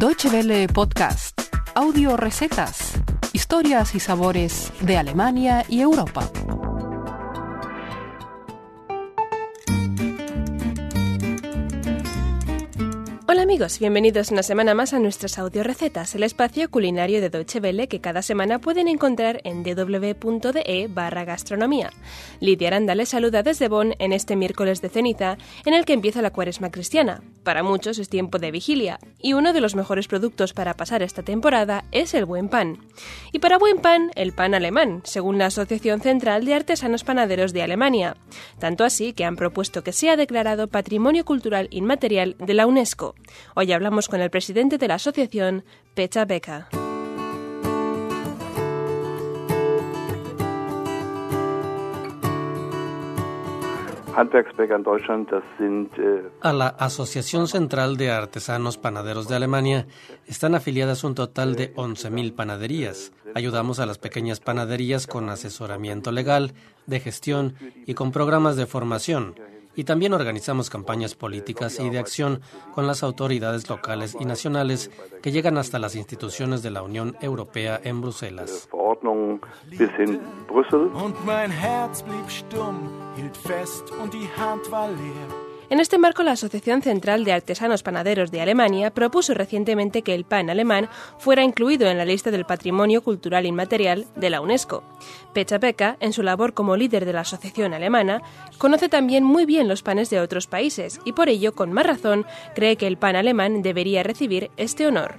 Deutsche Welle Podcast, audio recetas, historias y sabores de Alemania y Europa. Hola amigos, bienvenidos una semana más a nuestras audio recetas, el espacio culinario de Deutsche Welle que cada semana pueden encontrar en www.de barra gastronomía. Lidia Aranda les saluda desde Bonn en este miércoles de ceniza en el que empieza la cuaresma cristiana. Para muchos es tiempo de vigilia y uno de los mejores productos para pasar esta temporada es el buen pan. Y para buen pan, el pan alemán, según la Asociación Central de Artesanos Panaderos de Alemania. Tanto así que han propuesto que sea declarado Patrimonio Cultural Inmaterial de la UNESCO. Hoy hablamos con el presidente de la asociación, Pecha A la Asociación Central de Artesanos Panaderos de Alemania están afiliadas un total de 11.000 panaderías. Ayudamos a las pequeñas panaderías con asesoramiento legal, de gestión y con programas de formación y también organizamos campañas políticas y de acción con las autoridades locales y nacionales que llegan hasta las instituciones de la Unión Europea en Bruselas. En este marco, la Asociación Central de Artesanos Panaderos de Alemania propuso recientemente que el pan alemán fuera incluido en la lista del Patrimonio Cultural Inmaterial de la UNESCO. Pecha Beca, en su labor como líder de la asociación alemana, conoce también muy bien los panes de otros países y por ello, con más razón, cree que el pan alemán debería recibir este honor.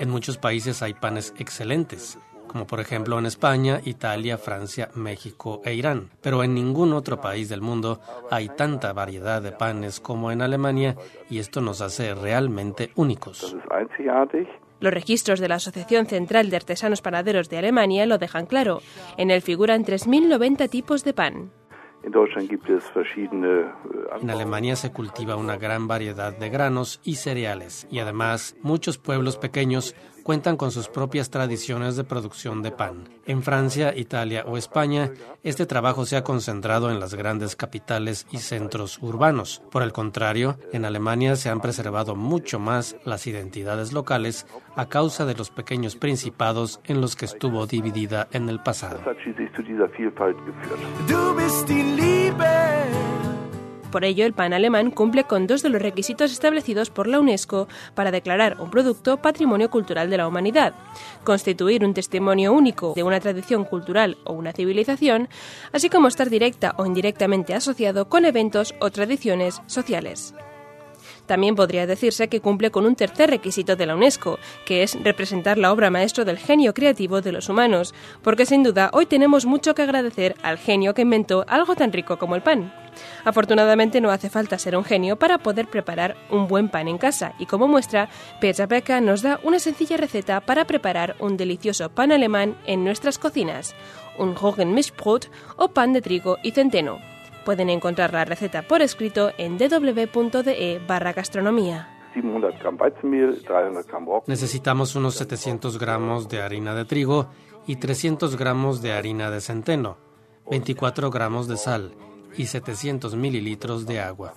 En muchos países hay panes excelentes como por ejemplo en España, Italia, Francia, México e Irán. Pero en ningún otro país del mundo hay tanta variedad de panes como en Alemania y esto nos hace realmente únicos. Los registros de la Asociación Central de Artesanos Panaderos de Alemania lo dejan claro. En él figuran 3.090 tipos de pan. En Alemania se cultiva una gran variedad de granos y cereales y además muchos pueblos pequeños cuentan con sus propias tradiciones de producción de pan. En Francia, Italia o España, este trabajo se ha concentrado en las grandes capitales y centros urbanos. Por el contrario, en Alemania se han preservado mucho más las identidades locales a causa de los pequeños principados en los que estuvo dividida en el pasado. Por ello, el pan alemán cumple con dos de los requisitos establecidos por la UNESCO para declarar un producto Patrimonio Cultural de la Humanidad, constituir un testimonio único de una tradición cultural o una civilización, así como estar directa o indirectamente asociado con eventos o tradiciones sociales. También podría decirse que cumple con un tercer requisito de la UNESCO, que es representar la obra maestro del genio creativo de los humanos, porque sin duda hoy tenemos mucho que agradecer al genio que inventó algo tan rico como el pan. Afortunadamente no hace falta ser un genio para poder preparar un buen pan en casa y como muestra, Petra Beca nos da una sencilla receta para preparar un delicioso pan alemán en nuestras cocinas, un Roggenmischbrot o pan de trigo y centeno. Pueden encontrar la receta por escrito en www.de barra gastronomía. Necesitamos unos 700 gramos de harina de trigo y 300 gramos de harina de centeno, 24 gramos de sal y 700 mililitros de agua.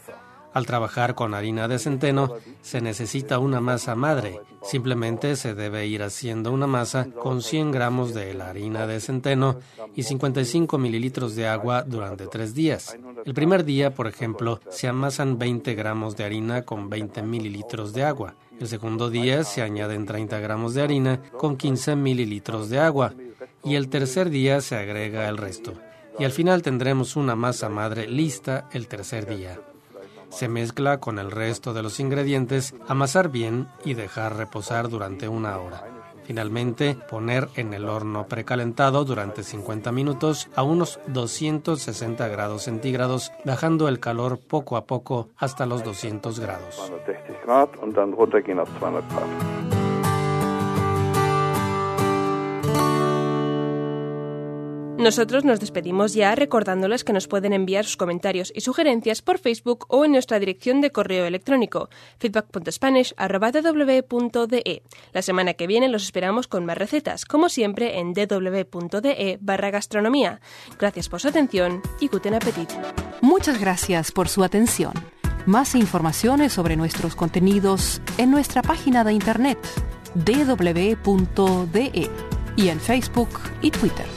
Al trabajar con harina de centeno se necesita una masa madre. Simplemente se debe ir haciendo una masa con 100 gramos de la harina de centeno y 55 mililitros de agua durante tres días. El primer día, por ejemplo, se amasan 20 gramos de harina con 20 mililitros de agua. El segundo día se añaden 30 gramos de harina con 15 mililitros de agua. Y el tercer día se agrega el resto. Y al final tendremos una masa madre lista el tercer día. Se mezcla con el resto de los ingredientes, amasar bien y dejar reposar durante una hora. Finalmente, poner en el horno precalentado durante 50 minutos a unos 260 grados centígrados, bajando el calor poco a poco hasta los 200 grados. Nosotros nos despedimos ya recordándoles que nos pueden enviar sus comentarios y sugerencias por Facebook o en nuestra dirección de correo electrónico feedback.spanish.de. La semana que viene los esperamos con más recetas, como siempre en www.de barra gastronomía. Gracias por su atención y guten appetit. Muchas gracias por su atención. Más informaciones sobre nuestros contenidos en nuestra página de internet www.de y en Facebook y Twitter.